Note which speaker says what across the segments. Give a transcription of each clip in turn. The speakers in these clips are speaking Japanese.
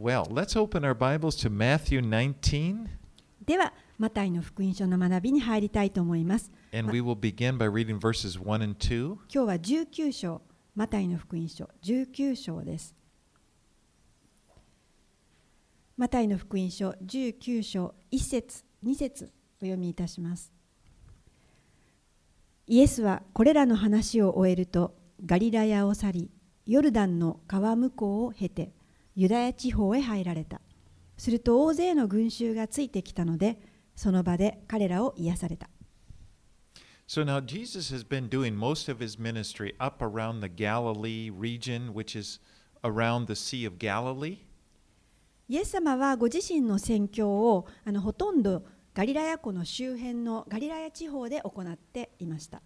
Speaker 1: Well, let's open our Bibles to Matthew 19,
Speaker 2: では、マタイの福音書の学びに入りたいと思います。
Speaker 1: and we will begin by reading verses 1 and 2.
Speaker 2: 今日は19章、マタイの福音書19章です。マタイの福音書19章1節2節お読みいたします。イエスはこれらの話を終えるとガリラヤを去り、ヨルダンの川向こうを経てユダヤ地方へ入られた。すると大勢の群衆がついてきたので、その場で彼らを癒された。
Speaker 1: So now Jesus has been doing most of his ministry up around the Galilee region, which is around the Sea of Galilee.
Speaker 2: イエス様はご自身の宣教をあのほとんどガリラヤ湖の周辺のガリラヤ地方で行っていました。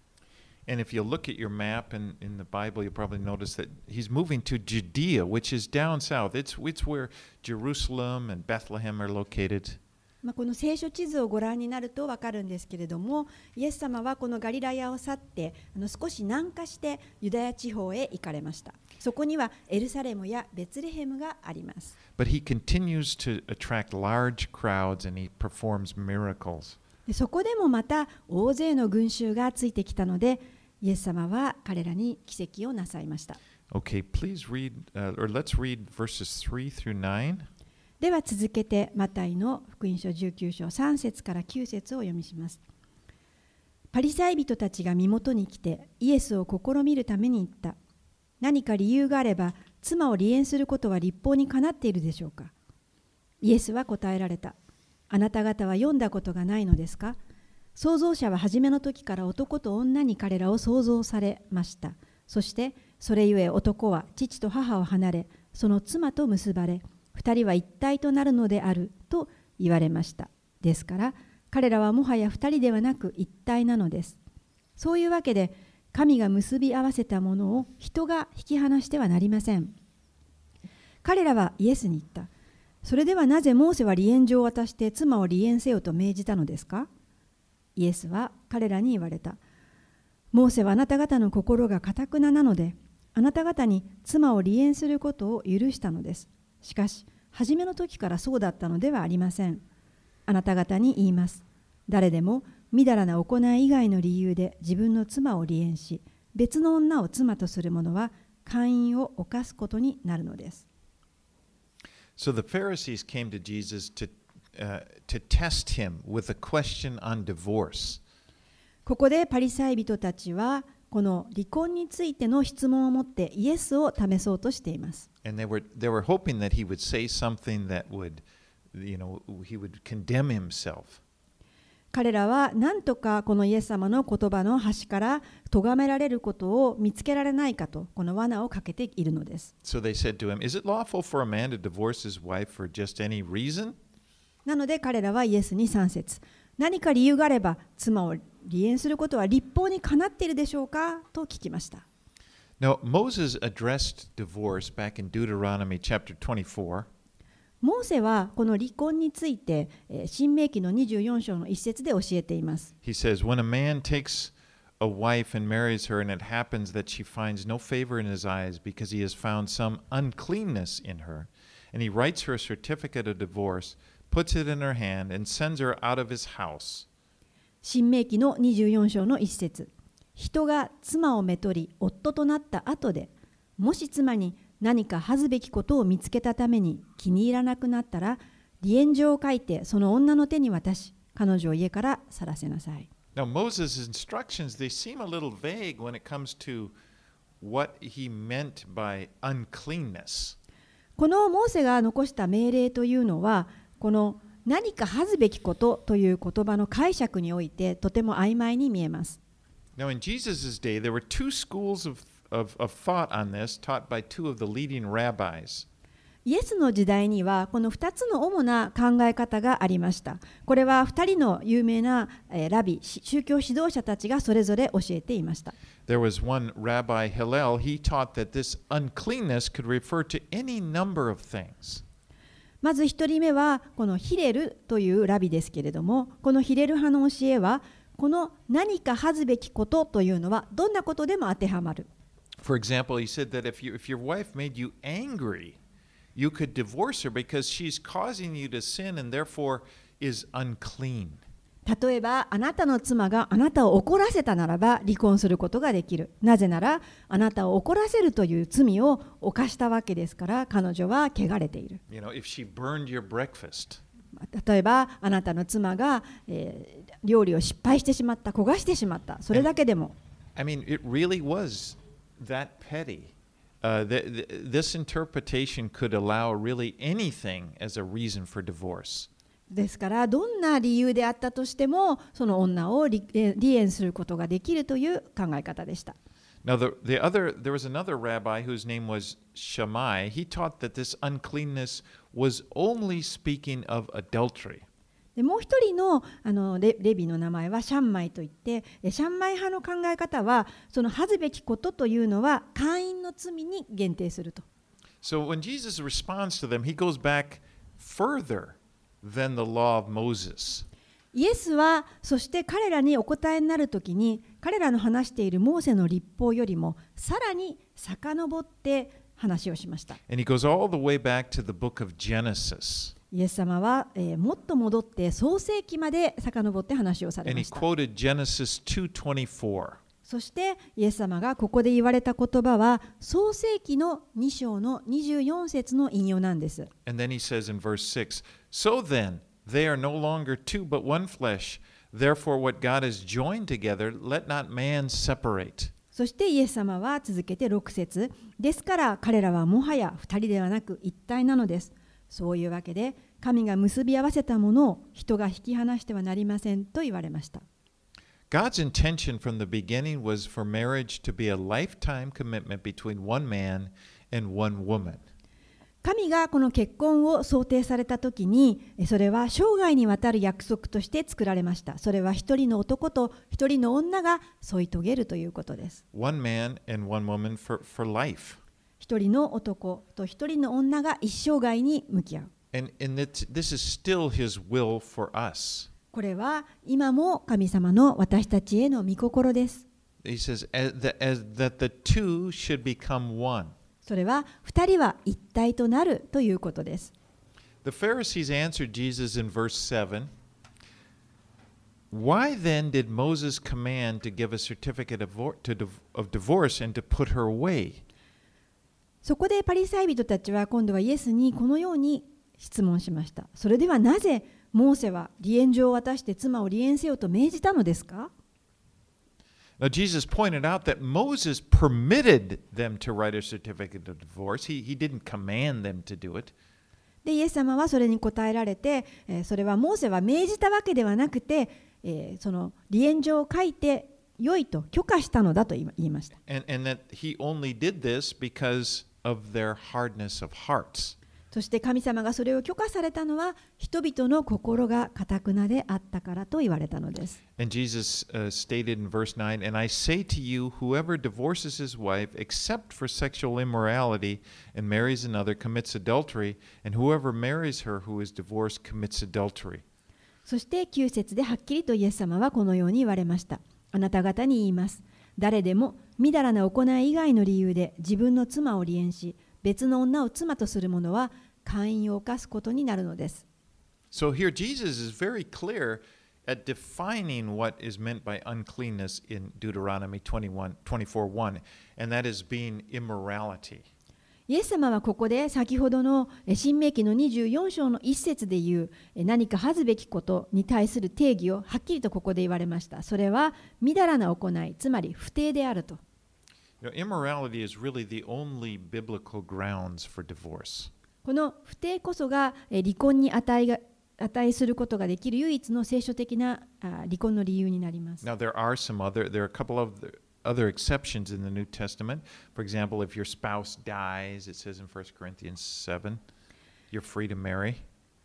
Speaker 1: And if you look at your map and in the Bible, you'll probably notice that he's moving to Judea, which is down south. It's, it's where Jerusalem and Bethlehem are located.
Speaker 2: まあ、この聖書地図をご覧になると分かるんですけれどもイエス様はこのガリラヤを去ってあの少し南下してユダヤ地方へ行かれましたそこにはエルサレムやベツレヘムがあります
Speaker 1: But he continues to attract large crowds and he performs miracles.
Speaker 2: でそこでもまた大勢の群衆がついてきたのでイエス様は彼らに奇跡をなさいました
Speaker 1: Okay, please read, uh, or let's read verses 3 through 9.
Speaker 2: では続けてマタイの福音書19章3節から9節をお読みします。パリサイ人たちが身元に来てイエスを試みるために言った。何か理由があれば妻を離縁することは立法にかなっているでしょうかイエスは答えられた。あなた方は読んだことがないのですか？創造者は初めの時から男と女に彼らを創造されました。そしてそれゆえ男は父と母を離れ、その妻と結ばれ、二人は一体となるのであると言われました。ですから彼らはもはや二人ではなく一体なのです。そういうわけで神が結び合わせたものを人が引き離してはなりません。彼らはイエスに言った。それではなぜモーセは離縁状を渡して妻を離縁せよと命じたのですか？イエスは彼らに言われた。モーセはあなた方の心がかたくななので、あなた方に妻を離縁することを許したのです。しかし、初めの時からそうだったのではありません。あなた方に言います。誰でも、みだらな行い以外の理由で自分の妻を離縁し、別の女を妻とする者は、姦淫を犯すことになるのです。
Speaker 1: So the Pharisees came to Jesus to, uh, to test him with a question on divorce.
Speaker 2: ここでパリサイ人たちは、この離婚についての質問を持ってイエスを試そうとしています。
Speaker 1: And they were, they were hoping that he would say something that would, you know, he would condemn himself.
Speaker 2: 彼らは何とかこのイエス様の言葉の端から咎められることを見つけられないかとこの罠をかけているのです。
Speaker 1: So they said to him, Is it lawful for a man to divorce his wife for just any reason?
Speaker 2: なので彼らはイエスに3節何か理由があれば妻を離縁することは立法にかなっているでしょうかと聞きました。
Speaker 1: Now, Moses addressed divorce back in Deuteronomy chapter 24.
Speaker 2: モーセはこの離婚についてえー新明記の24章の一節で教えています。
Speaker 1: He says, When a man takes a wife and marries her, and it happens that she finds no favor in his eyes because he has found some uncleanness in her, and he writes her a certificate of divorce, puts it in her hand, and sends her out of his house.
Speaker 2: 新明記の24章の一節人が妻をめとり夫となった後でもし妻に何か恥ずべきことを見つけたために気に入らなくなったら離縁状を書いてその女の手に渡し彼女を家から去らせなさい
Speaker 1: Now, Moses' instructions, they seem a little vague when it comes to what he meant by uncleanness.
Speaker 2: このモーセが残した命令というのはこの何か恥ずべきことという言葉の解釈においてとても曖昧に見えます
Speaker 1: Now, in Jesus' day, there were two schools of, of, of thought on this taught by two of the leading rabbis.
Speaker 2: イエスの時代にはこの2つの主な考え方がありました。これは2人の有名なえーラビ、し宗教指導者たちがそれぞれ教えていました。
Speaker 1: There was one Rabbi Hillel, he taught that this uncleanness could refer to any number of things.
Speaker 2: まず1人目はこのヒレルというラビですけれども、このヒレル派の教えは、この何か恥ずべきことというのはどんなことでも当てはまる。
Speaker 1: For example, he said that if, you, if your wife made you angry, you could divorce her because she's causing you to sin and therefore is unclean.
Speaker 2: 例えばあなたの妻があなたを怒らせたならば離婚することができるなぜならあなたを怒らせるという罪を犯したわけですから彼女は汚れている
Speaker 1: You know, if she burned your breakfast,
Speaker 2: 例えばあなたの妻が、えー料理を失敗してしまった焦がしてしまったそれだけでも
Speaker 1: I mean, it really was that petty. Uh, th- th- this interpretation could allow really anything as a reason for divorce.
Speaker 2: ですからどんな理由であったとしてもその女を離え離縁することができるという考え方でした
Speaker 1: Now, the, the other, there was another rabbi whose name was Shammai. He taught that this uncleanness was only speaking of adultery.
Speaker 2: でもう一人のあのレレビの名前はシャンマイといってえシャンマイ派の考え方はその恥ずべきことというのは会員の罪に限定すると
Speaker 1: So when Jesus responds to them, he goes back further than the law of Moses.
Speaker 2: イエスはそして彼らにお答えになるときに彼らの話しているモーセの立法よりもさらに遡って話をしました
Speaker 1: And he goes all the way back to the book of Genesis.
Speaker 2: イエス様は、えーもっと戻って創世記まで遡って話をされました
Speaker 1: quoted Genesis 2:24.
Speaker 2: そしてイエス様がここで言われた言葉は創世記の2章の24節の引用なんです
Speaker 1: And then he says in verse 6 So then, they are no longer two but one flesh. Therefore, what God has joined together, let not man separate.
Speaker 2: そしてイエス様は続けて6節ですから彼らはもはや2人ではなく一体なのですそういうわけで神が結び合わせたものを人が引き離してはなりませんと言われました
Speaker 1: God's intention from the beginning was for marriage to be a lifetime commitment between one man and one woman.
Speaker 2: 神がこの結婚を想定された時にえそれは生涯にわたる約束として作られましたそれは一人の男と一人の女が添い遂げるということです
Speaker 1: One man and one woman for, for life.
Speaker 2: 一人の男と一人の女が一生涯に向き合う
Speaker 1: And, and it, this is still his will for us.
Speaker 2: これは今も神様の私たちへの御心です。
Speaker 1: He says that the two should become one.
Speaker 2: それは二人は一体となるということです。
Speaker 1: The Pharisees answered Jesus in verse 7 Why then did Moses command to give a certificate to of divorce and to put her away?
Speaker 2: そこでパリサイ人たちは今度はイエスにこのように質問しました。それではなぜモーセは離縁状を渡して妻を離縁せよと命じたのですか
Speaker 1: Now, Jesus pointed out that Moses permitted them to write a certificate of divorce. He, he didn't command them to do it.
Speaker 2: でイエス様はそれに答えられて、えーそれはモーセは命じたわけではなくて、えーその離縁状を書いて良いと許可したのだと言いました。
Speaker 1: And, and that he only did this because of their hardness of hearts.
Speaker 2: そして神様がそれを許可されたのは人々の心がかたくなであったからと言われたのです。
Speaker 1: And Jesus uh, stated in verse 9, And I say to you, whoever divorces his wife except for sexual immorality and marries another commits adultery, and whoever marries her who is divorced commits adultery.
Speaker 2: そして9節ではっきりとイエス様はこのように言われました。あなた方に言います。誰でもみだらな行い以外の理由で自分の妻を離縁し、別の女を妻とする者は勧誘を犯すことになるのです。
Speaker 1: So here Jesus is very clear at defining what is meant by uncleanness in Deuteronomy 21, 24 1, and that is being immorality.
Speaker 2: イエス様はここで先ほどの新明記の24章の一節で言う何か恥ずべきことに対する定義をはっきりとここで言われました。それはみだらな行い、つまり不定であると。
Speaker 1: Immorality is really the only biblical grounds for divorce.
Speaker 2: この不定こそが離婚に値が値することができる唯一の聖書的な離婚の理由になります。
Speaker 1: Now, there are some other, there are a couple of the other exceptions in the New Testament. For example, if your spouse dies, it says in 1 Corinthians 7, you're free to marry.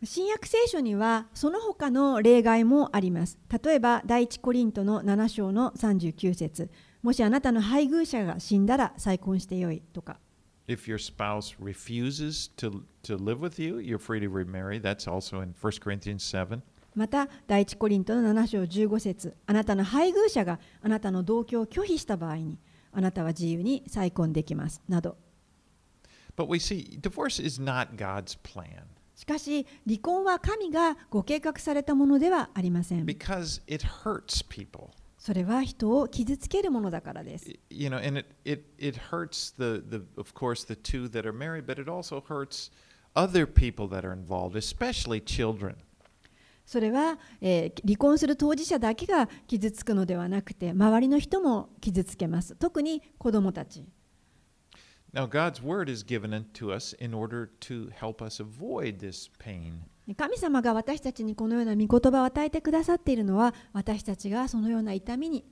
Speaker 2: 新約聖書にはその他の例外もあります。例えば第一コリントの7章の39節もしあなたの配偶者が死んだら再婚してよいとか。
Speaker 1: If your spouse refuses to, to live with you, you're free to remarry. That's also in 1 Corinthians 7.
Speaker 2: また第一コリントの7章15節あなたの配偶者があなたの同居を拒否した場合にあなたは自由に再婚できますなど
Speaker 1: But we see divorce is not God's plan
Speaker 2: しかし離婚は神がご計画されたものではありません
Speaker 1: because it hurts people.
Speaker 2: それは人を傷つけるものだからです
Speaker 1: You know, and it, it, it hurts the, the, of course, the two that are married, but it also hurts other people that are involved, especially children.
Speaker 2: それは、えー離婚する当事者だけが傷つくのではなくて周りの人も傷つけます特に子どもたち
Speaker 1: Now, God's word is given unto us in order to help us avoid this pain.
Speaker 2: 神様が私たちにこのような御言葉を与えてくださっているのは私たちがそのような痛みに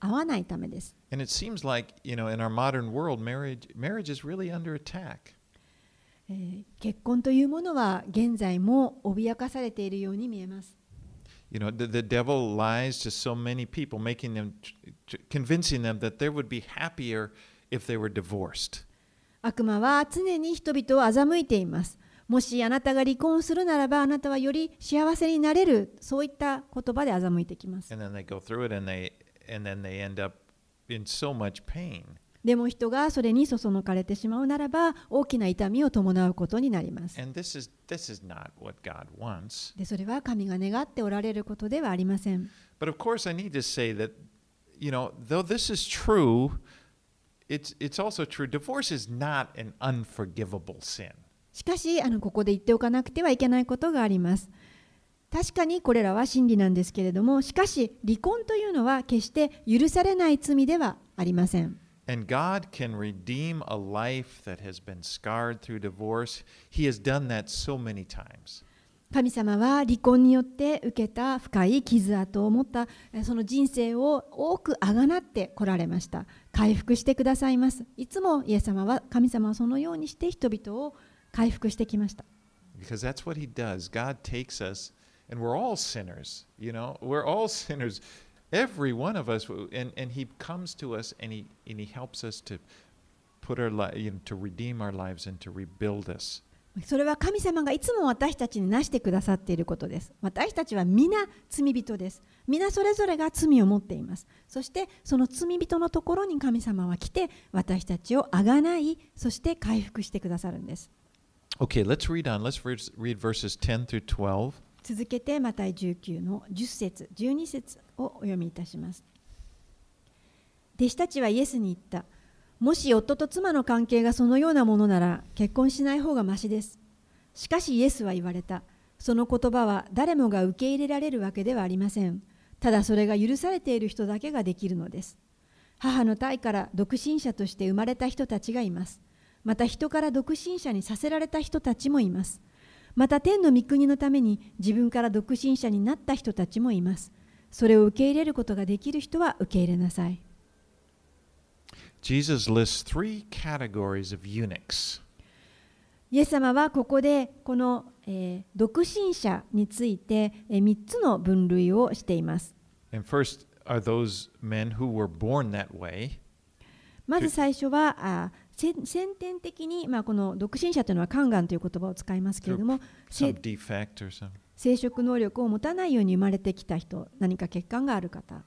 Speaker 2: 合わないためです。
Speaker 1: And it seems like, you know, in our modern world, marriage, marriage is really under attack.
Speaker 2: えー結婚というものは現在も脅かされているように見えます。
Speaker 1: You know, the, the devil lies to so many people, making them, convincing them that they would be happier if they were divorced.
Speaker 2: 悪魔は常に人々を欺いています。もしあなたが離婚するならばあなたはより幸せになれるそういった言葉で欺いてきます。
Speaker 1: And then they go through it and they, and then they end up in so much pain.
Speaker 2: でも人がそれにそそのかれてしまうならば大きな痛みを伴うことになります。
Speaker 1: This is, this is.
Speaker 2: でそれは神が願っておられることではありません。
Speaker 1: But of course, I need to say that, you know, though this is true, it's, it's also true. Divorce is not an unforgivable sin.
Speaker 2: しかしあのここで言っておかなくてはいけないことがあります。確かにこれらは真理なんですけれどもしかし離婚というのは決して許されない罪ではありません。
Speaker 1: And God can redeem a life that has been scarred through divorce. He has done that so many times.
Speaker 2: 神様は離婚によって受けた深い傷跡を持ったえその人生を多くあがなってこられました回復してくださいますいつもイエス様は神様はそのようにして人々を回復してきました
Speaker 1: Because that's what He does. God takes us, and we're all sinners. You know, we're all sinners. Every one of us, and, and He comes to us and He, and he helps us to put our li- you know, to redeem our lives and to rebuild us.
Speaker 2: それは神様がいつも私たちになしてくださっていることです私たちは皆罪人です皆それぞれが罪を持っていますそしてその罪人のところに神様は来て私たちをあがないそして回復してくださるんです
Speaker 1: Okay, let's read on. Let's re- read verses 10 through 12.
Speaker 2: 続けてマタイ19の10節12節をお読みいたします。弟子たちはイエスに言った。もし夫と妻の関係がそのようなものなら結婚しない方がましです。しかしイエスは言われた。その言葉は誰もが受け入れられるわけではありません。ただそれが許されている人だけができるのです。母の体から独身者として生まれた人たちがいます。また人から独身者にさせられた人たちもいます。また天の御国のために自分から独身者になった人たちもいます。それを受け入れることができる人は受け入れなさい。
Speaker 1: Jesus lists three categories of eunuchs.
Speaker 2: イエス様はここでこの、えー独身者について、え3つの分類をしています。
Speaker 1: And first are those men who were born that way.
Speaker 2: まず最初はあ先先天的に、まあ、この独身者というのは宦官という言葉を使いますけれども.生殖能力を持たないように生まれてきた人何か欠陥がある方.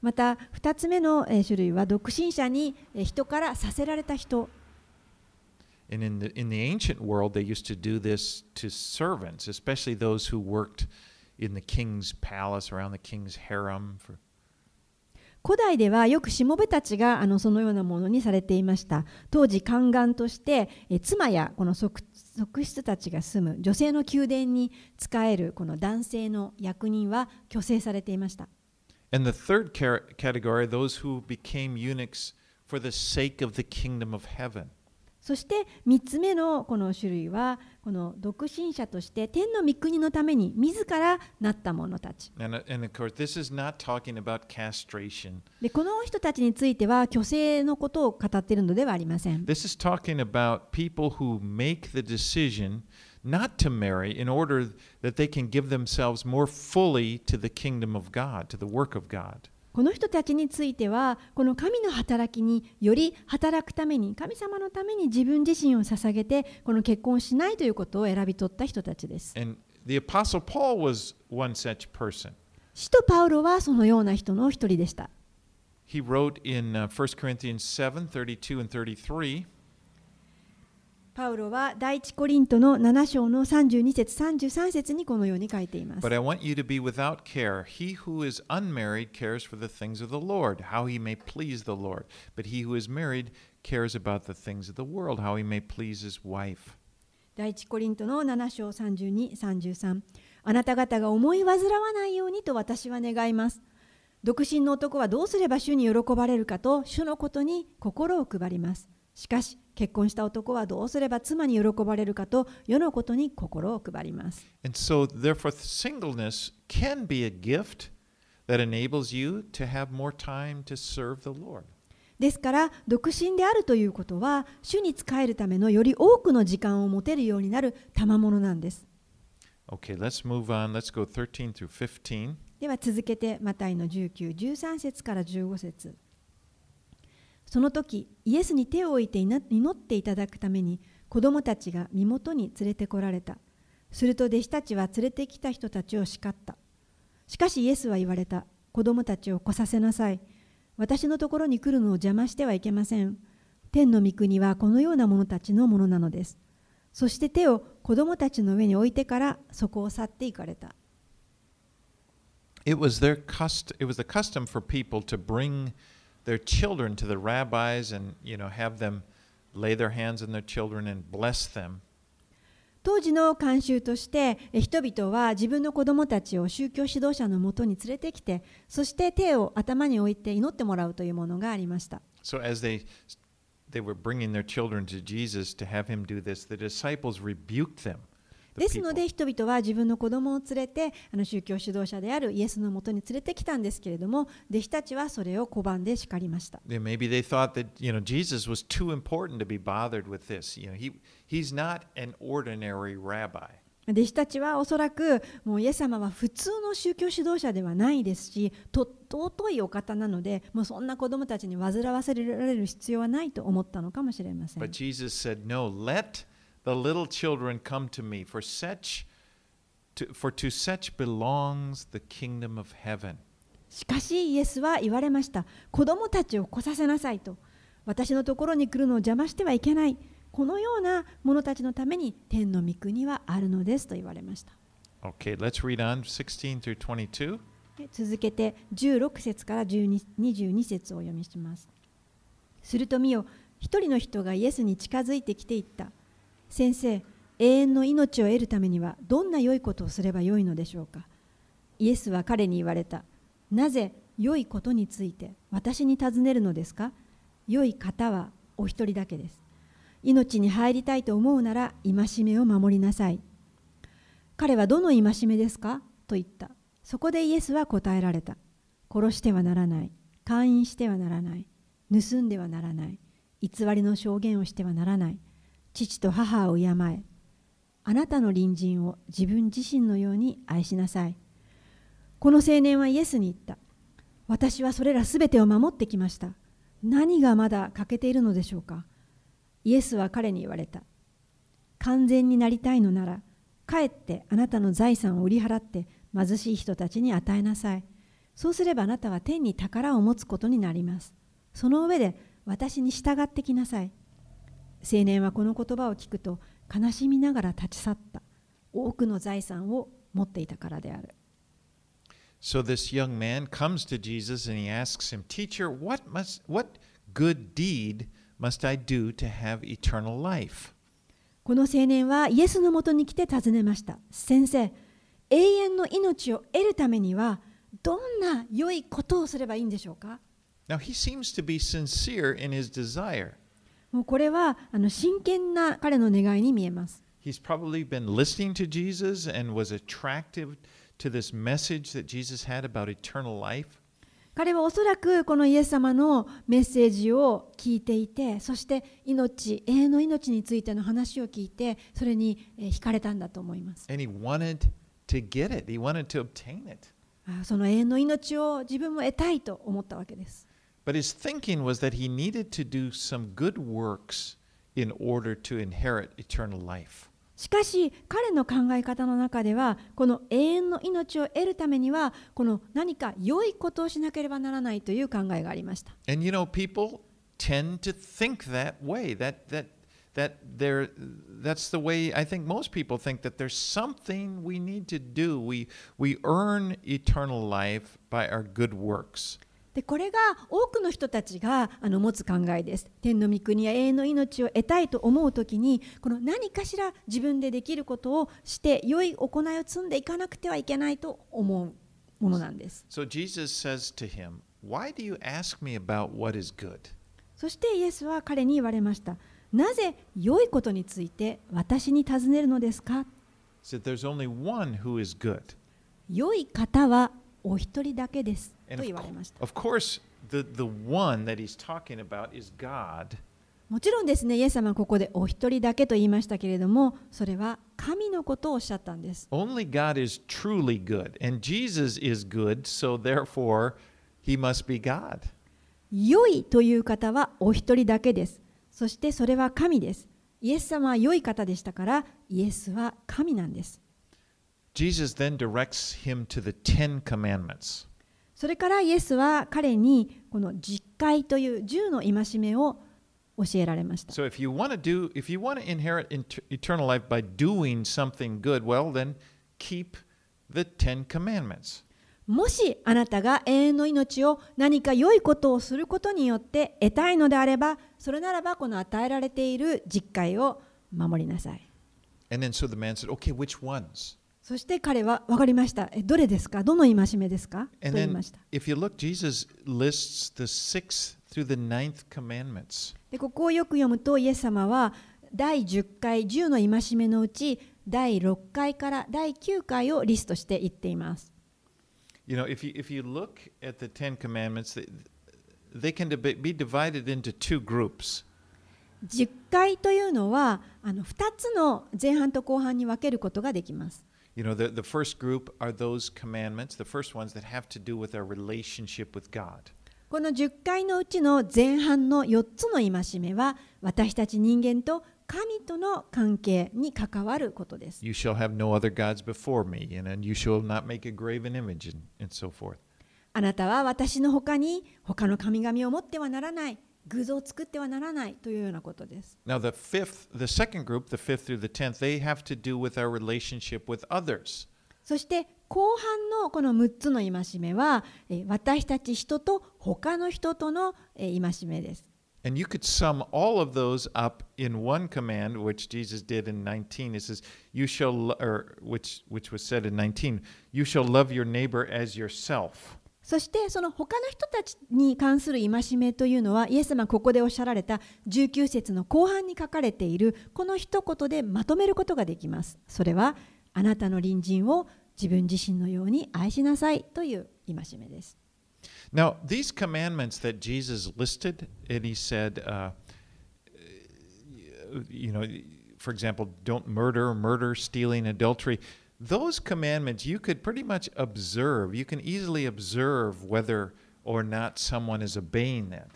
Speaker 2: また2つ目のえー種類は独身者にえー人からさせられた人
Speaker 1: And in the in the ancient world, they used to do this to servants, especially those who worked in the king's palace around the king's harem. For,
Speaker 2: 古代ではよくしもべたちがあのそのようなものにされていました当時宦官としてえ妻やこの側側室たちが住む女性の宮殿に仕えるこの男性の役人は虚勢されていました
Speaker 1: and the third car- category, those who became eunuchs for the sake of the kingdom of heaven.
Speaker 2: そして3つ目のこの種類はこの独身者として天の御国のために自らなった者たち
Speaker 1: uh.
Speaker 2: でこの人たちについては虚勢のことを語っているのではありません
Speaker 1: This is talking about people who make the decision not to marry in order that they can give themselves more fully to the kingdom of God, to the work of God.
Speaker 2: この人たちについてはこの神の働きにより働くために神様のために自分自身を捧げてこの結婚をしないということを選び取った人たちです。
Speaker 1: And the Apostle Paul was one such person.
Speaker 2: 使徒パウロはそのような人の一人でした。
Speaker 1: He wrote in uh, 1 Corinthians 7 32 and 33.
Speaker 2: パウロは第一コリントの7章の32節33節にこのように書いています
Speaker 1: But。I want you to be without care. He who is unmarried cares for the things of the Lord, how he may please the Lord. But he who is married cares about the things of the world, how he may please his wife.
Speaker 2: 第一コリントの7章32、33あなた方が思い煩わないようにと私は願います。独身の男はどうすれば主に喜ばれるかと主のことに心を配ります。しかし結婚した男はどうすれば妻に喜ばれるかと世のことに心を配ります。
Speaker 1: And so, therefore, singleness can be a gift that enables you to have more time to serve the Lord.
Speaker 2: ですから独身であるということは主に仕えるためのより多くの時間を持てるようになる賜物なんです。
Speaker 1: Okay, let's move on. Let's go 13 through 15.
Speaker 2: では続けてマタイの19、13節から15節その時イエスに手を置いて祈っていただくために子供たちが身元に連れてこられた。すると弟子たちは連れてきた人たちを叱った。しかしイエスは言われた。子供たちを来させなさい。私のところに来るのを邪魔してはいけません。天の御国はこのような者たちのものなのです。そして手を子供たちの上に置いてからそこを去っていかれた。
Speaker 1: It was their cust- it was the custom for people to bring their children to the rabbis and you know have them lay their hands on their children and bless them.
Speaker 2: 当時の慣習としてえ人々は自分の子供たちを宗教指導者のもとに連れてきてそして手を頭に置いて祈ってもらうというものがありました
Speaker 1: So as they they were bringing their children to Jesus to have him do this, the disciples rebuked them.
Speaker 2: ですの.で人々は自分の子供を連れてあの宗教指導者であるイエスのもとに連れてきたんですけれども弟子たちはそれを拒んで叱りました
Speaker 1: Yeah, maybe they thought that you know Jesus was too important to be bothered with this. You know, he he's not an ordinary rabbi.
Speaker 2: 弟子たちはおそらくもうイエス様は普通の宗教指導者ではないですしと尊いお方なのでもうそんな子供たちに煩わせられる必要はないと思ったのかもしれません
Speaker 1: But Jesus said, "No, let the little children come to me, for such to, for to such belongs the kingdom of heaven."
Speaker 2: しかしイエスは言われました。子供たちを来させなさいと。私のところに来るのを邪魔してはいけない。このような者たちのために天の御国はあるのですと言われました。
Speaker 1: Okay, let's read on 16 through 22.
Speaker 2: で続けて16節から12 22節をお読みします。すると見よ一人の人がイエスに近づいてきていった先生永遠の命を得るためにはどんな良いことをすればよいのでしょうか？イエスは彼に言われた。なぜ良いことについて私に尋ねるのですか？良い方はお一人だけです。命に入りたいと思うなら戒めを守りなさい。彼はどの戒めですか？と言った。そこでイエスは答えられた。殺してはならない。勧誘してはならない。盗んではならない。偽りの証言をしてはならない。父と母を敬えあなたの隣人を自分自身のように愛しなさい。この青年はイエスに言った。私はそれらすべてを守ってきました。何がまだ欠けているのでしょうか。イエスは彼に言われた。完全になりたいのならかえってあなたの財産を売り払って貧しい人たちに与えなさい。そうすればあなたは天に宝を持つことになります。その上で私に従ってきなさい。青年はこの言葉を聞くと悲しみながら立ち去った多くの財産を持っていたからである
Speaker 1: So this young man comes to Jesus and he asks him, "Teacher, what must what good deed must I do to have eternal life?"
Speaker 2: この青年はイエスのもとに来て尋ねました先生永遠の命を得るためにはどんな良いことをすればいいんでしょうか
Speaker 1: Now he seems to be sincere in his desire.
Speaker 2: もうこれはあの真剣な彼の願いに見えます。彼はおそらくこのイエス様のメッセージを聞いていて、そして命、永遠の命についての話を聞いて、それに惹かれたんだと思います。その永遠の命を自分も得たいと思ったわけです。
Speaker 1: But his thinking was that he needed to do some good works in order to inherit eternal life.
Speaker 2: しかし彼の考え方の中ではこの永遠の命を得るためにはこの何か良いことをしなければならないという考えがありました。
Speaker 1: And you know, people tend to think that way. That that that there that's the way I think most people think that there's something we need to do. We we earn eternal life by our good works.
Speaker 2: でこれが多くの人たちがあの持つ考えです。天の御国や永遠の命を得たいと思うときにこの何かしら自分でできることをして良い行いを積んでいかなくてはいけないと思うものなんです。
Speaker 1: So Jesus says to him, "Why do you ask me about what is good?"
Speaker 2: そしてイエスは彼に言われました。なぜ良いことについて私に尋ねるのですか
Speaker 1: ？He said, "There's only one who is good."
Speaker 2: 良い方はお一人だけです。と言われました。
Speaker 1: The, the one that he's talking about is God.
Speaker 2: もちろんですね、イエス様はここでお一人だけと言いましたけれども、それは神のことをおっしゃったんです。良いという方はお一人だけです。そしてそれは神です。イエス様は良い方でしたから、イエスは神なんです。それからイエスは彼にこの実戒という10の戒めを教えられました。
Speaker 1: So if you want to do, if you want to inherit eternal life by doing something good, well then keep the Ten Commandments.
Speaker 2: もしあなたが永遠の命を何か良いことをすることによって得たいのであれば、それならばこの与えられている実戒を守りなさい。
Speaker 1: And then so the man said, "Okay, which ones?"
Speaker 2: そして彼は分かりました。えどれですか？どの戒めですか？とか
Speaker 1: り
Speaker 2: ました。でここをよく読むと、イエス様は第10回、10の戒めのうち、第6回から第9回をリストしていっています。10回というのはあの2つの前半と後半に分けることができます。
Speaker 1: You know, the, the first group are those commandments, the first ones that have to do with our relationship with God.
Speaker 2: この10回のうちの前半の4つの戒めは私たち人間と神との関係に関わることです。
Speaker 1: You shall have no other gods before me, and, you shall not make a graven image, and, and so forth.
Speaker 2: あなたは私の他に他の神々を持ってはならない偶像を作ってはならないというようなことです。
Speaker 1: Now, the fifth, the second group, the fifth through the tenth, they have to do with our relationship with others.
Speaker 2: そして後半のこの6つの戒めはえー私たち人と他の人とのえー戒めです。
Speaker 1: And you could sum all of those up in one command, which Jesus did in 19. It says, "You shall," or which which was said in 19, "You shall love your neighbor as yourself."
Speaker 2: そしてその他の人たちに関する戒めというのはイエス様ここでおっしゃられた19節の後半に書かれているこの一言でまとめることができます。それはあなたの隣人を自分自身のように愛しなさいという戒めです。
Speaker 1: Now, these commandments that Jesus listed, and he said, uh, you know, for example, don't murder, murder, stealing, adultery. Those commandments you could pretty much observe. You can easily observe whether or not someone is obeying them.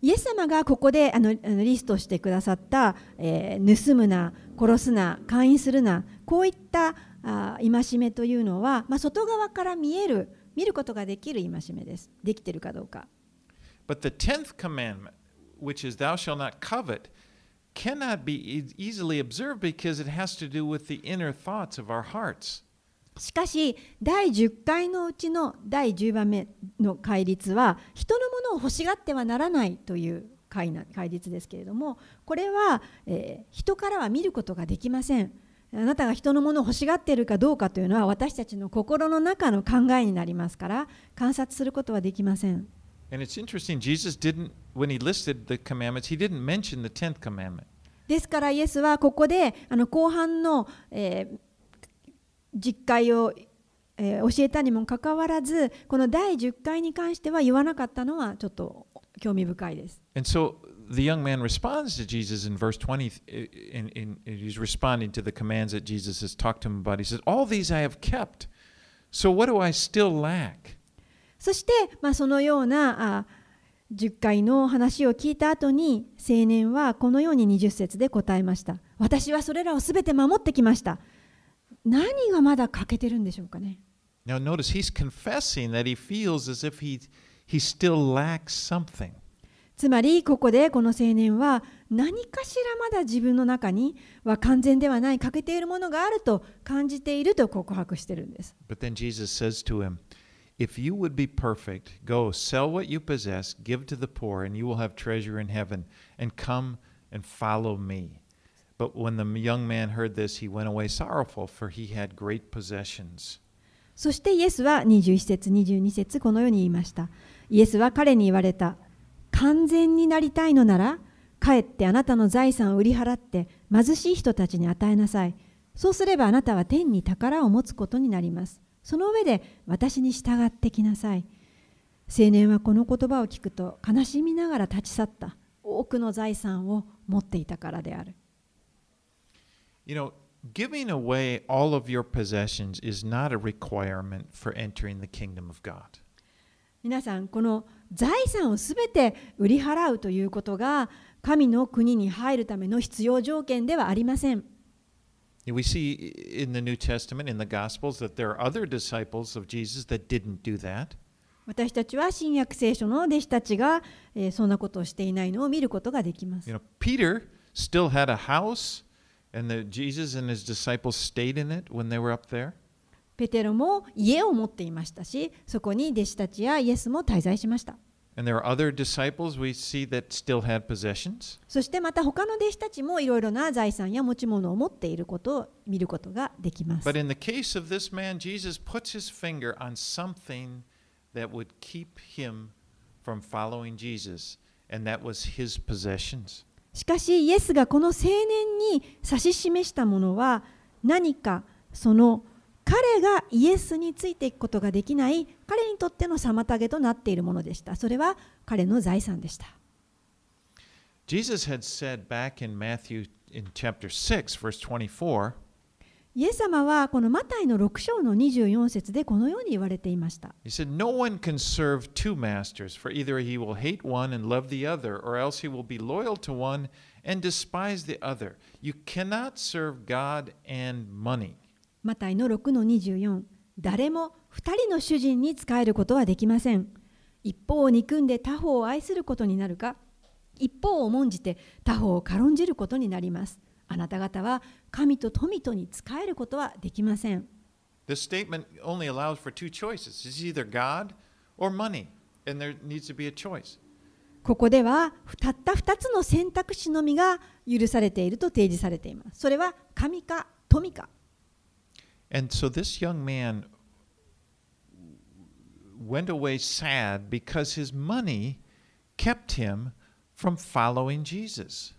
Speaker 2: イエス様がここであのあのリストしてくださった、えー盗むな、殺すな、勧誘するな、こういったあ戒めというのは、まあ、外側から見える、見ることができる戒めです。できているかどうか。
Speaker 1: But the tenth commandment, which is thou shalt not covet, cannot be e- easily observed because it has to do with the inner thoughts of our hearts.
Speaker 2: しかし第10回のうちの第10番目の戒律は人のものを欲しがってはならないという戒な戒律ですけれどもこれは、えー人からは見ることができませんあなたが人のものを欲しがっているかどうかというのは私たちの心の中の考えになりますから観察することはできません
Speaker 1: And it's interesting, Jesus didn't, when he listed the commandments, he didn't mention the tenth commandment.
Speaker 2: ですからイエスはここであの後半の、えー実会を、えー教えたにもかかわらずこの第10回に関しては言わなかったのはちょっと興味深いです。
Speaker 1: And so the young man responds to Jesus in verse 20, and, and he's responding to the commands that Jesus has talked to him about. He says, All these I have kept, so what do I still lack?
Speaker 2: そして、まあ、そのようなあ10回の話を聞いた後に青年はこのように20節で答えました。私はそれらをすべて守ってきました。何がまだ欠けてるんでしょうかね。
Speaker 1: Now, notice he's confessing that he feels as if he, he still lacks something.
Speaker 2: つまりここでこの青年は何かしらまだ自分の中には完全ではない欠けているものがあると感じていると告白してるんです
Speaker 1: But then Jesus says to him, If you would be perfect, go sell what you possess, give to the poor, and you will have treasure in heaven, and come and follow me. But when the young man heard this, he went away sorrowful, for he had great possessions.
Speaker 2: そしてイエスは21節22節このように言いましたイエスは彼に言われた完全になりたいのなら帰ってあなたの財産を売り払って貧しい人たちに与えなさいそうすればあなたは天に宝を持つことになります その上で私に従ってきなさい。青年はこの言葉を聞くと悲しみながら立ち去った。多くの財産を持っていたからである。
Speaker 1: You know, giving away all of your possessions is not a requirement for entering the kingdom of God.
Speaker 2: 皆さんこの財産をすべて売り払うということが神の国に入るための必要条件ではありません
Speaker 1: We see in the New Testament, in the Gospels, that there are other disciples of Jesus that didn't do that.
Speaker 2: 私たちは新約聖書の弟子たちが、えーそんなことをしていないのを見ることができます
Speaker 1: You know, Peter still had a house, and the, Jesus and his disciples stayed in it when they were up there.
Speaker 2: ペテロも家を持っていましたしそこに弟子たちやイエスも滞在しました
Speaker 1: And there are other disciples we see that still had possessions.
Speaker 2: そしてまた他の弟子たちもいろいろな財産や持ち物を持っていることを見ることができます
Speaker 1: But in the case of this man, Jesus puts his finger on something that would keep him from following Jesus, and that was his possessions.
Speaker 2: しかしイエスがこの青年に指し示したものは何かその彼がイエスについていくことができない彼にとっての妨げとなっているものでしたそれは彼の財産でした
Speaker 1: Jesus had said back in Matthew in chapter 6, verse 24,
Speaker 2: イエス様はこのマタイの6章の24節でこのように言われていました
Speaker 1: He said, No one can serve two masters, for either he will hate one and love the other, or else he will be loyal to one and despise the other. You cannot serve God and money.
Speaker 2: マタイの6の24誰も2人の主人に仕えることはできません。一方を憎んで他方を愛することになるか一方を重んじて他方を軽んじることになります。あなた方は神と富とに仕えることはできません。
Speaker 1: This statement only allows for two choices. It's either God or money, and there needs to be a choice.
Speaker 2: ここではたった2つの選択肢のみが許されていると提示されています。それは神か富か
Speaker 1: And so this young man went away sad because his money kept him from following Jesus.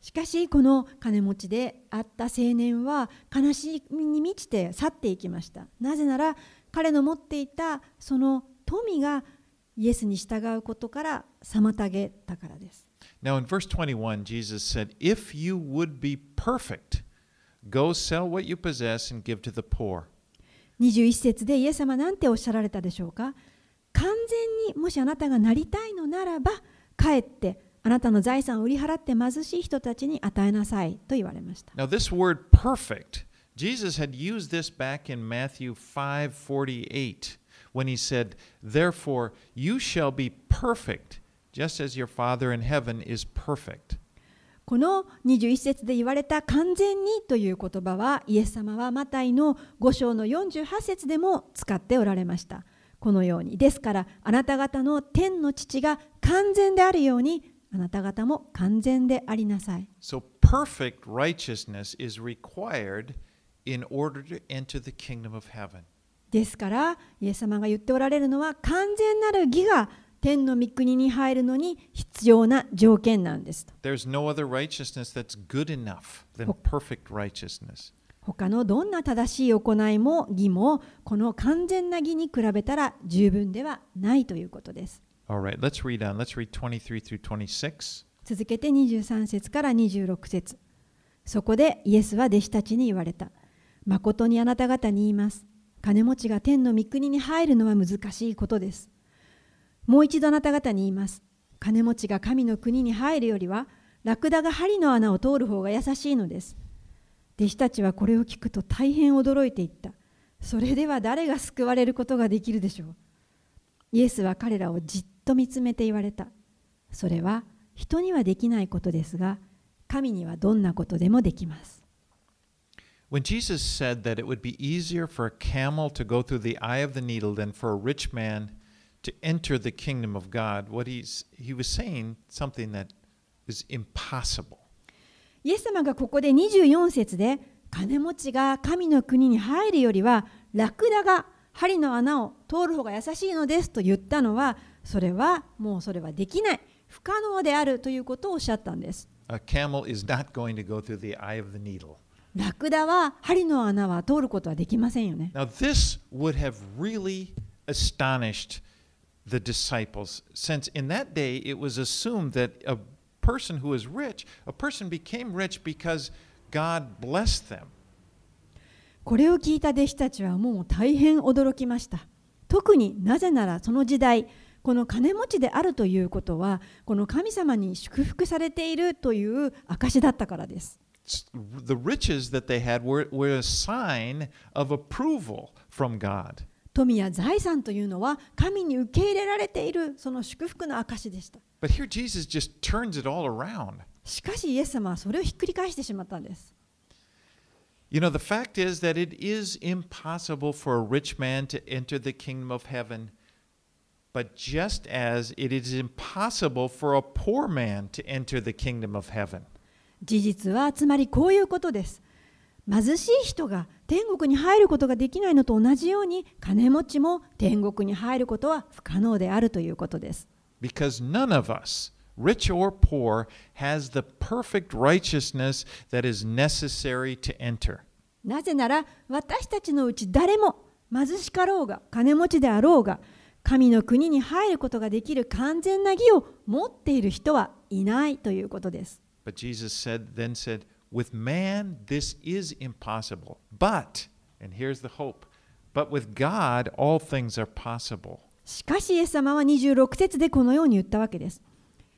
Speaker 2: しかしこの金持ちであった青年は悲しみに満ちて去っていきましたなぜなら彼の持っていたその富がイエスに従うことから妨げたからです
Speaker 1: Now, in verse 21, Jesus said, If you would be perfect, go sell what you possess and give to the poor.
Speaker 2: 21節でイエス様なんておっしゃられたでしょうか完全にもしあなたがなりたいのならば帰ってあなたの財産を売り払って貧しい人たちに与えなさいと言われました
Speaker 1: Now, this word perfect, Jesus had used this back in Matthew 5:48 when he said, "Therefore you shall be perfect, just as your Father in heaven is perfect."
Speaker 2: この21節で言われた完全にという言葉はイエス様はマタイの5章の48節でも使っておられました。このように。ですからあなた方の天の父が完全であるようにあなた方も完全でありなさい。
Speaker 1: So perfect righteousness is required in order to enter the kingdom of heaven.
Speaker 2: ですからイエス様が言っておられるのは完全なる義が天の御国に入るのに必要な条件なんです.他のどんな正しい行いも義もこの完全な義に比べたら十分ではないということです。
Speaker 1: All right, let's read on. Let's read 23 through 26.
Speaker 2: 続けて23節から26節そこでイエスは弟子たちに言われた。誠にあなた方に言います。金持ちが天の御国に入るのは難しいことです。もう一度あなた方に言います。金持ちが神の国に入るよりはラクダが針の穴を通る方が優しいのです。弟子たちはこれを聞くと大変驚いていった。それでは誰が救われることができるでしょう。イエスは彼らをじっと見つめて言われた。それは人にはできないことですが神にはどんなことでもできます。
Speaker 1: When Jesus said that it would be easier for a camel to go through the eye of the needle than for a rich man to enter the kingdom of God, what he's he was saying something that
Speaker 2: イエス様がここで24節で金持ちが神の国に入るよりはラクダが針の穴を通る方が優しいのですと言ったのはそれはもうそれはできない不可能であるということをおっしゃったんです。ラクダは針の穴は通ることはできませんよね。
Speaker 1: Now, the disciples, since in that day it was assumed that a person who was rich, a person became rich because God blessed them.
Speaker 2: これを聞いた弟子たちはもう大変驚きました特になぜならその時代この金持ちであるということはこの神様に祝福されているという証だったからです
Speaker 1: The riches that they had were, were a sign of approval from God.
Speaker 2: 富や財産というのは神に受け入れられているその祝福の証でした
Speaker 1: But here Jesus just turns it all around.
Speaker 2: しかしイエス様はそれをひっくり返してしまったんです
Speaker 1: You know, the fact is that it is impossible for a rich man to enter the kingdom of heaven, but just as it is impossible for a poor man to enter the kingdom of heaven.
Speaker 2: 事実はつまりこういうことです貧しい人が天国に入ることができないのと同じように金持ちも天国に入ることは不可能であるということです
Speaker 1: Because none of us, rich or poor, has the perfect righteousness that is necessary to enter.
Speaker 2: なぜなら私たちのうち誰も貧しかろうが金持ちであろうが神の国に入ることができる完全な義を持っている人はいないということです。
Speaker 1: But Jesus said, then said, with man this is impossible. But, and here's the hope, but with God all things are possible.
Speaker 2: しかしイエス様は26節でこのように言ったわけです。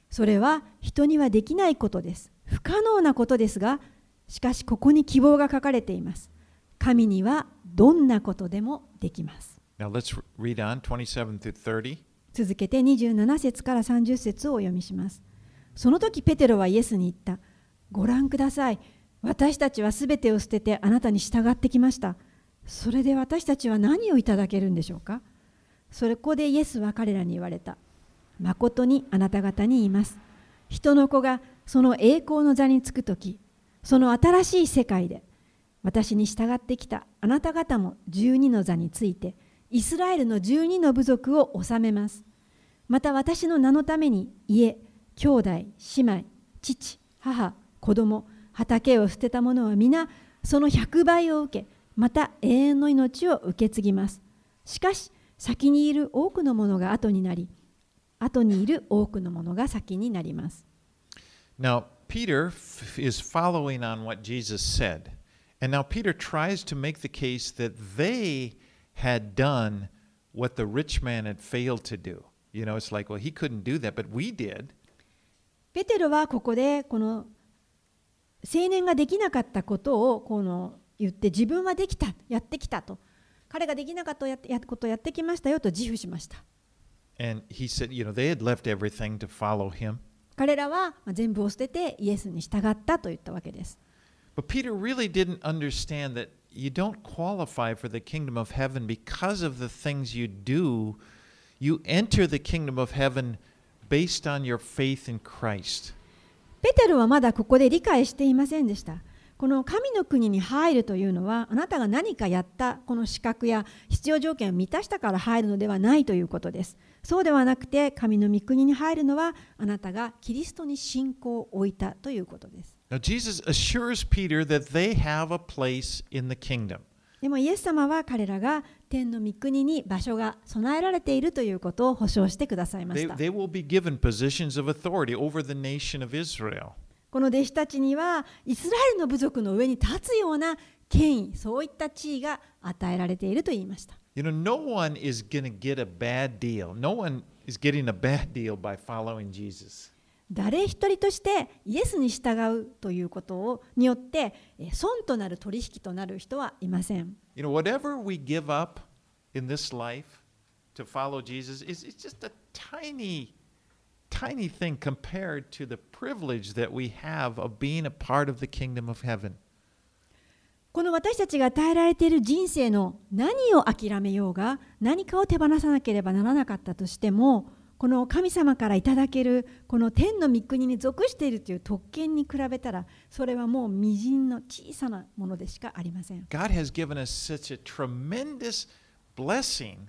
Speaker 2: それは人にはできないことです。不可能なことですが、しかしここに希望が書かれています。神にはどんなことでもできます。
Speaker 1: Now let's read on 27 through 30.
Speaker 2: 続けて27節から30節をお読みします。その時ペテロはイエスに言った。ご覧ください。私たちはすべてを捨ててあなたに従ってきました。それで私たちは何をいただけるんでしょうか？それこでイエスは彼らに言われた。誠にあなた方に言います。人の子がその栄光の座につくとき、その新しい世界で、私に従ってきたあなた方も12の座について、イスラエルの12の部族を治めます。また私の名のために家、兄弟、姉妹、父、母、子供、畑を捨てた者は皆その100倍を受け、また永遠の命を受け継ぎます。しかし、先にいる多くのものが後になり、後にいる多くのものが先になります。
Speaker 1: Now, Peter is following on what Jesus said. And now Peter tries to make the case that they had done what the rich man had failed to do. You know, it's like, well, he couldn't do that, but we did.
Speaker 2: ペテロはここでこの青年ができなかったことをこの言って自分はできたやってきたと彼ができなかったことをやってきましたよと自負しました
Speaker 1: And he said, you know, they had left everything to follow him.
Speaker 2: 彼らはまあ全部を捨ててイエスに従ったと言ったわけです
Speaker 1: But Peter really didn't understand that you don't qualify for the kingdom of heaven because of the things you do. You enter the kingdom of heaven based on your faith in Christ.
Speaker 2: ペテロはまだここで理解していませんでした。この神の国に入るというのはあなたが何かやったこの資格や必要条件を満たしたから入るのではないということです。そうではなくて神の御国に入るのはあなたがキリストに信仰を置いたということです。
Speaker 1: Now, Jesus assures Peter that they have a place in the kingdom.
Speaker 2: でもイエス様は彼らが天の御国に場所が備えられているということを保証してくださいました。この弟子たちにはイスラエルの部族の上に立つような権威、そういった地位が与えられていると言いました。誰一人としてイエスに従うということをによって損となる取引となる人はいません。この私たちが与えられている人生の何を諦めようが何かを手放さなければならなかったとしても、この神様からいただけるこの天の御国に属しているという特権に比べたらそれはもう微塵の小さなものでしかありません。
Speaker 1: God has given us such a tremendous blessing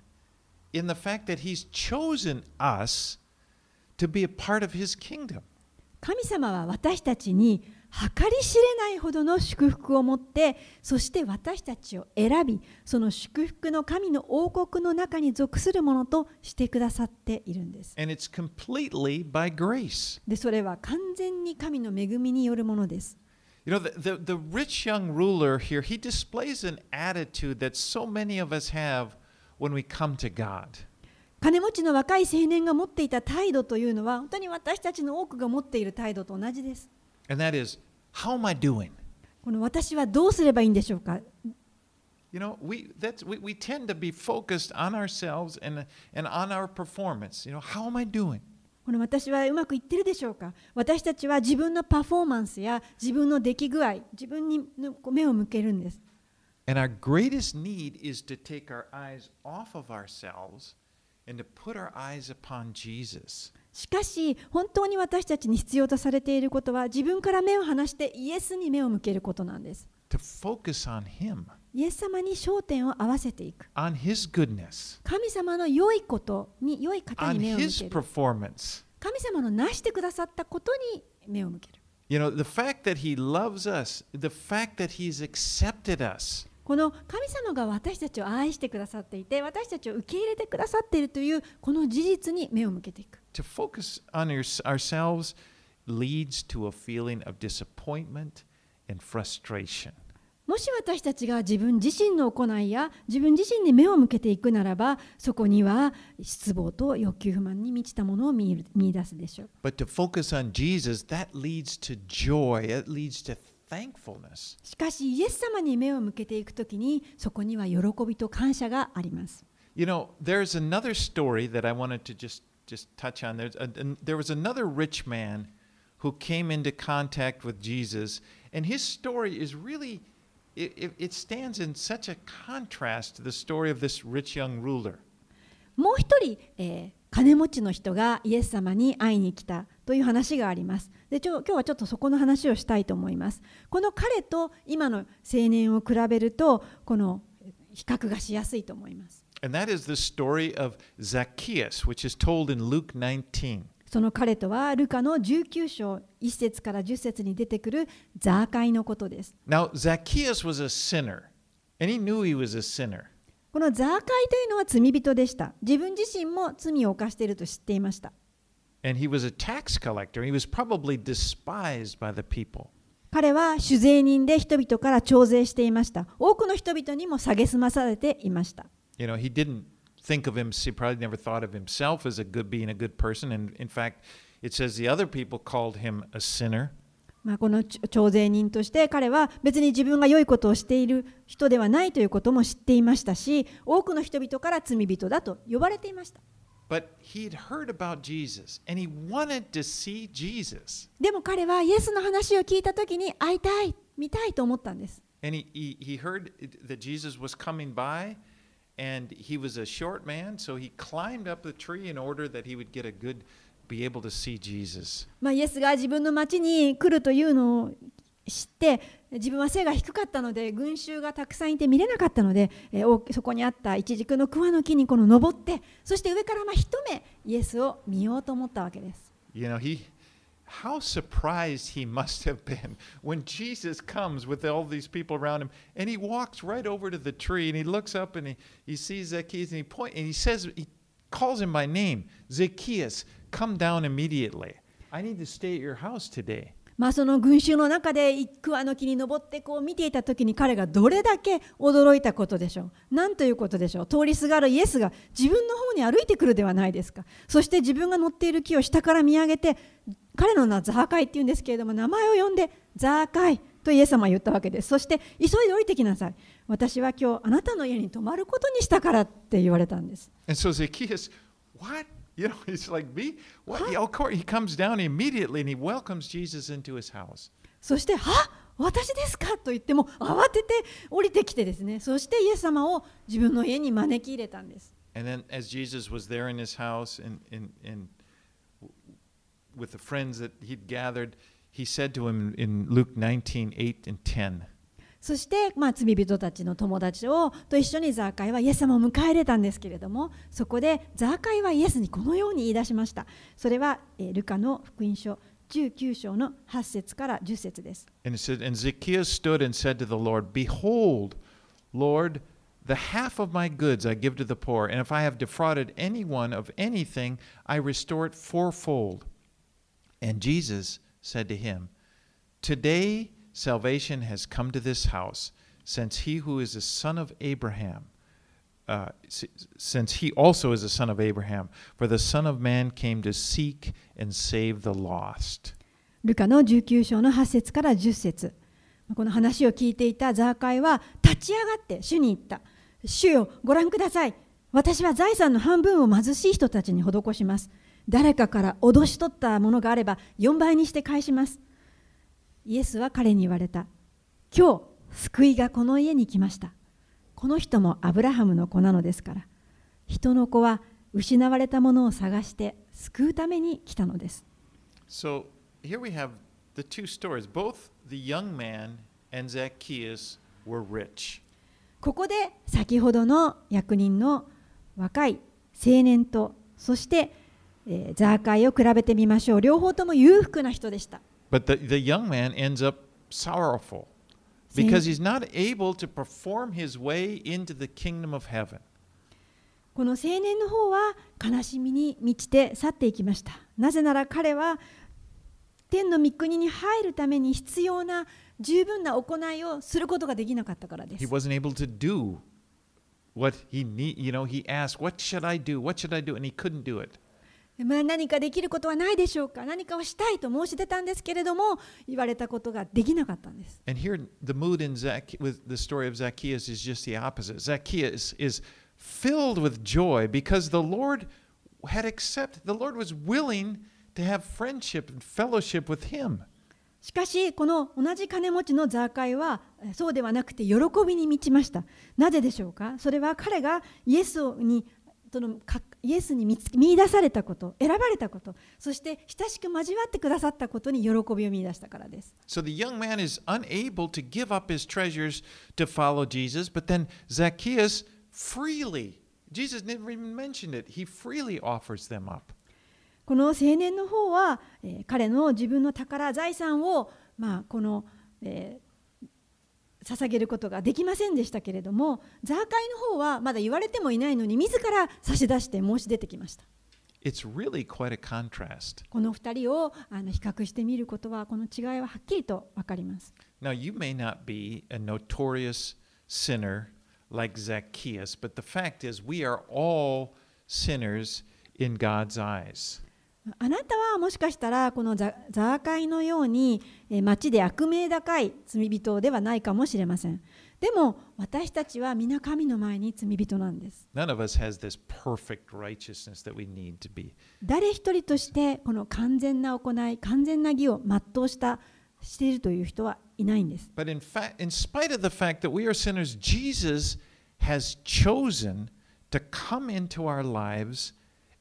Speaker 1: in the fact that He's chosen us to be a part of His kingdom.
Speaker 2: 神様は私たちに計り知れないほどの祝福を持ってそして私たちを選びその祝福の神の王国の中に属するものとしてくださっているんです。でそれは完全に神の恵みによるものです。
Speaker 1: You know, the, the, the rich young ruler here, he displays an attitude that so many of us have when we come to God.
Speaker 2: 金持ちの若い青年が持っていた態度というのは本当に私たちの多くが持っている態度と同じです。
Speaker 1: And that is, how am I doing?
Speaker 2: この私はどうすればいいんでしょうか
Speaker 1: You know, we, that's, we, we tend to be focused on ourselves and, and on our performance. You know, how am I doing?
Speaker 2: この私はうまくいってるでしょうか私たちは自分のパフォーマンスや自分の出来具合自分に目を向けるんです
Speaker 1: And our greatest need is to take our eyes off of ourselves and to put our eyes upon Jesus.
Speaker 2: しかし本当に私たちに必要とされていることは自分から目を離してイエスに目を向けることなんです。
Speaker 1: To focus on Him,
Speaker 2: イエス様に焦点を合わせていく。
Speaker 1: On His goodness,
Speaker 2: 神様の良いことに良い方に目を向ける。
Speaker 1: performance.
Speaker 2: 神様のなしてくださったことに目を向ける。
Speaker 1: You know, the fact that He loves us, the fact that He's accepted us,
Speaker 2: この神様が私たちを愛してくださっていて私たちを受け入れてくださっているというこの事実に目を向けていく
Speaker 1: to focus on your, ourselves leads to a feeling of disappointment and frustration.
Speaker 2: もし私たちが自分自身の行いや自分自身に目を向けていくならばそこには失望と欲求不満に満ちたものを見る見出すでしょう
Speaker 1: But to focus on Jesus, that leads to joy, it leads to thankfulness.
Speaker 2: しかしイエス様に目を向けていくときにそこには喜びと感謝があります
Speaker 1: You know, there's another story that I wanted to just, just touch on. There's a, an- there was another rich man who came into contact with Jesus, and his story is really, it, it, it stands in such a contrast to the story of this rich young ruler.
Speaker 2: もう一人、えー金持ちの人がイエス様に会いに来たという話がありますでちょ今日はちょっとそこの話をしたいと思いますこの彼と今の青年を比べるとこの比較がしやすいと思います
Speaker 1: And that is the story of Zacchaeus, which is told in Luke 19.
Speaker 2: その彼とはルカの19章1節から10節に出てくるザーカイのことです
Speaker 1: Now, Zacchaeus was a sinner, and he knew he was a sinner.
Speaker 2: このザーカイというのは罪人でした自分自身も罪を犯していると知っていました
Speaker 1: And he was a tax collector. He was probably despised by the people.
Speaker 2: 彼は酒税人で人々から徴税していました多くの人々にも蔑まされていました
Speaker 1: You know, he didn't think of him, he probably never thought of himself as a good, being a good person. And in fact, it says the other people called him a sinner.
Speaker 2: まあ、このち徴税人として彼は別に自分が良いことをしている人ではないということも知っていましたし多くの人々から罪人だと呼ばれていました
Speaker 1: But he'd heard about Jesus and he wanted to see Jesus.
Speaker 2: でも彼はイエスの話を聞いた時に会いたい見たいと思ったんです
Speaker 1: And he, he, he heard that Jesus was coming by and he was a short man, so he climbed up the tree in order that he would get a good, be able to see Jesus.
Speaker 2: まあ、イエスが自分の町に来るというのを知って自分は背が低かったので群衆がたくさんいて見れなかったので、えーおそこにあったイチジクの桑の木にこの登ってそして上からまあ一目イエスを見ようと思ったわけです。
Speaker 1: You know, he how surprised he must have been when Jesus comes with all these people around him and he walks right over to the tree and he looks up and he, he sees Zacchaeus and he point and he says he calls him by name, Zacchaeus, come down immediately. I need to stay at your house today.
Speaker 2: まあその群衆の中で桑の木に登ってこう見ていた時に彼がどれだけ驚いたことでしょう。何ということでしょう。通りすがるイエスが自分の方に歩いてくるではないですか。そして自分が乗っている木を下から見上げて彼の名はザーカイっていうんですけれども名前を呼んでザーカイとイエス様は言ったわけです。そして急いで降りてきなさい。私は今日あなたの家に泊まることにしたからって言われたんです。
Speaker 1: And so Zacchaeus, what? You know, he's like, me? What? Of course. He comes down immediately and he welcomes Jesus into his house.
Speaker 2: そして、は私ですかと言っても慌てて降りてきてですね、そしてイエス様を自分の家に招き入れたんです。
Speaker 1: And then, as Jesus was there in his house and, and, and with the friends that he'd gathered, he said to him in Luke 19 8 and 10.
Speaker 2: そして、まあ、罪人たちの友達をと一緒にザーカイはイエス様を迎え入れたんですけれどもそこでザーカイはイエスにこのように言い出しましたそれは、えー、ルカの福音書19章の8節から10節です
Speaker 1: And, said, and Zacchaeus stood and said to the Lord Behold Lord The half of my goods I give to the poor, and if I have defrauded anyone of anything, I restore it fourfold. And Jesus said to him, Today salvation has come to this house, since he who is a son of Abraham, uh, since he also is a son of Abraham, for the Son of Man came to seek and save the lost.
Speaker 2: ルカの19章の8節から10節この話を聞いていたザーカイは立ち上がって主に言った。主よ、ご覧ください。私は財産の半分を貧しい人たちに施します。 誰かから脅し取ったものがあれば4倍にして返します。イエスは彼に言われた。今日、救いがこの家に来ました。この人もアブラハムの子なのですから。人の子は失われたものを探して救うために来たのです。
Speaker 1: So, here we have the two stories. Both the young man and Zacchaeus were rich.
Speaker 2: ここで先ほどの役人の若い青年とそして、えー、ザーカイを比べてみましょう。両方とも裕福な人でした。
Speaker 1: But the, the young man ends up sorrowful because he's not able to perform his way into the kingdom of heaven.
Speaker 2: この青年の方は悲しみに満ちて去っていきました。なぜなら彼は天の御国に入るために必要な十分な行いをすることができなかったからです。
Speaker 1: He wasn't able to do what he need, you know, he asked, What should I do? What should I do? And he couldn't do it.
Speaker 2: まあ、何かできることはないでしょうか何かをしたいと申し出たんですけれども言われたことができなかったんです。しかし、この同じ金持ちのザーカイそうではなくて喜びに満ちました。なぜでしょうかそれは彼がイエスにそのイエスに見見出されたこと、選ばれたこと、そして親しく交わってくださったことに喜びを見出したからです。
Speaker 1: So the young man is unable to give up his treasures to follow Jesus, but then Zacchaeus freely, Jesus never even mentioned it, he freely offers them up.
Speaker 2: この青年の方は、えー、彼の自分の宝財産を、まあ、この、え捧げることができませんでしたけれどもザーカイの方はまだ言われてもいないのに自ら差し出して申し出てきました。
Speaker 1: It's really quite a contrast.
Speaker 2: この2人をあの比較してみることはこの違いははっきりと分かります。
Speaker 1: Now, you may not be a notorious sinner like Zacchaeus, but the fact is, we are all sinners in God's eyes.
Speaker 2: あなたはもしかしたらこのザーカイのように町で悪名高い罪人ではないかもしれません。でも私たちは皆神の前に罪人なんです。誰一人としてこの完全な行い、完全な義を全うしたしているという人はいないんです。
Speaker 1: But in, fact, in spite of the fact that we are sinners, Jesus has chosen to come into our lives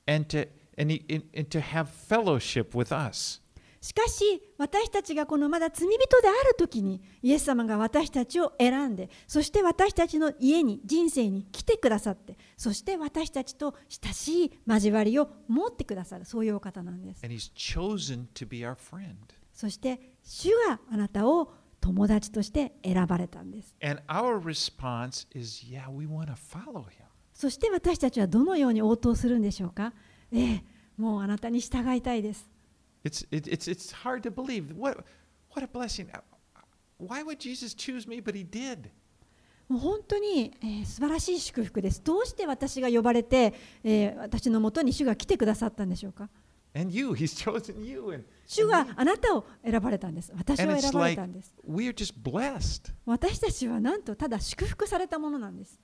Speaker 1: and to and, he, and to have fellowship with us.
Speaker 2: しかし私たちがこのまだ罪人である時にイエス様が私たちを選んでそして私たちの家に人生に来てくださってそして私たちと親しい交わりを持ってくださるそういうお方なんです。そして主があなたを友達として選ばれたんです。
Speaker 1: And our response is, yeah, we want to follow him.
Speaker 2: そして私たちはどのように応答するんでしょうか？ね、もうあなたに従いたいです。もう本当に、え、素晴らしい祝福です。どうして私が呼ばれて、え、私のもとに主が来てくださったんでしょうか？主があなたを選ばれたんです。私を選ばれたんです。私たちはなんとただ祝福されたものなんです。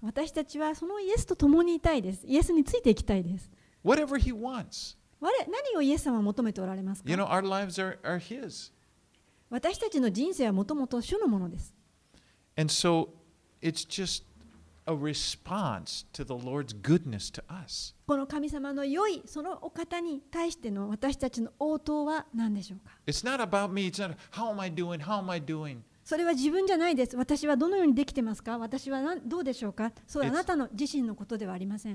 Speaker 2: 私たちはそのイエスと共にいたいです。イエスについていきたいです。何をイエス様は求めておられますか？私たちの人生はもともと主のものです。この神様の良いそのお方に対しての私たちの応答は何でしょうか？それは自分じゃないです。私はどのようにできてますか？私はどうでしょうか？そう、あなたの自身のことではありません。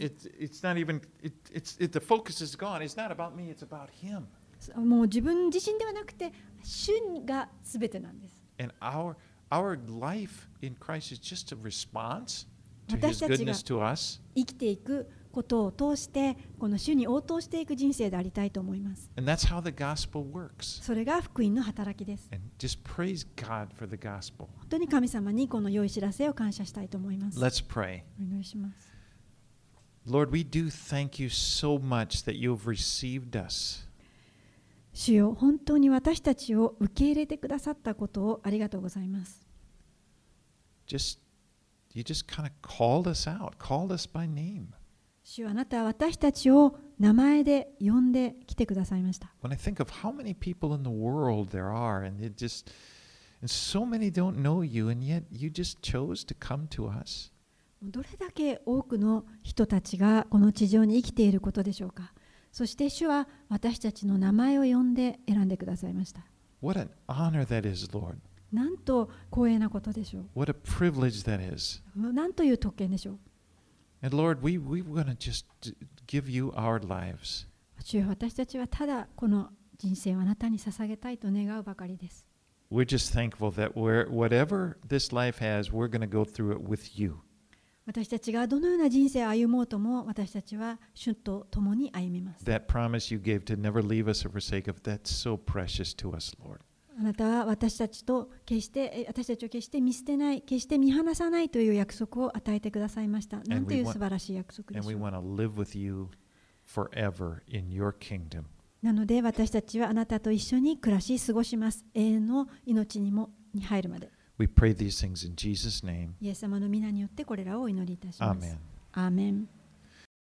Speaker 2: もう自分自身ではなくて、主がすべてなんです。私たちが生きていく。ことを通して、この主に応答していく人生でありたいと思います。それが福音の働きです。本当に神様にこの良い知らせを感謝したいと思います。お祈りします。主よ本当に私たちを受け入れてくださったことをありがとうございます。主はあなたは私たちを名前で呼んできてくださいました。どれだけ多くの人たちがこの地上に生きていることでしょうかそして主は私たちの名前を呼んで選んでくださいました。なんと光栄なことでしょう。なんという特権でしょう。
Speaker 1: And Lord, we, we want to just d- give you our lives.
Speaker 2: 主よ私たちはただこの人生をあなたに捧げたいと願うばかりです。
Speaker 1: We're just thankful that we're, whatever this life has, we're going to go through it with you.
Speaker 2: 私たちがどのような人生を歩もうとも私たちは主と共に歩みます。
Speaker 1: That promise you gave to never leave us or forsake us, that's so precious to us, Lord.
Speaker 2: あなたは私たちと決してえ私たちを決して見捨てない、決して見放さないという約束を与えてくださいました。なんという素晴らしい約束でしょう。
Speaker 1: want to live with you forever in your kingdom.
Speaker 2: なので私たちはあなたと一緒に暮らし過ごします。永遠の命にもに入るまで。
Speaker 1: We pray these things in Jesus' name.
Speaker 2: イエス様の皆によってこれらをお祈りいたします。
Speaker 1: Amen.
Speaker 2: アーメン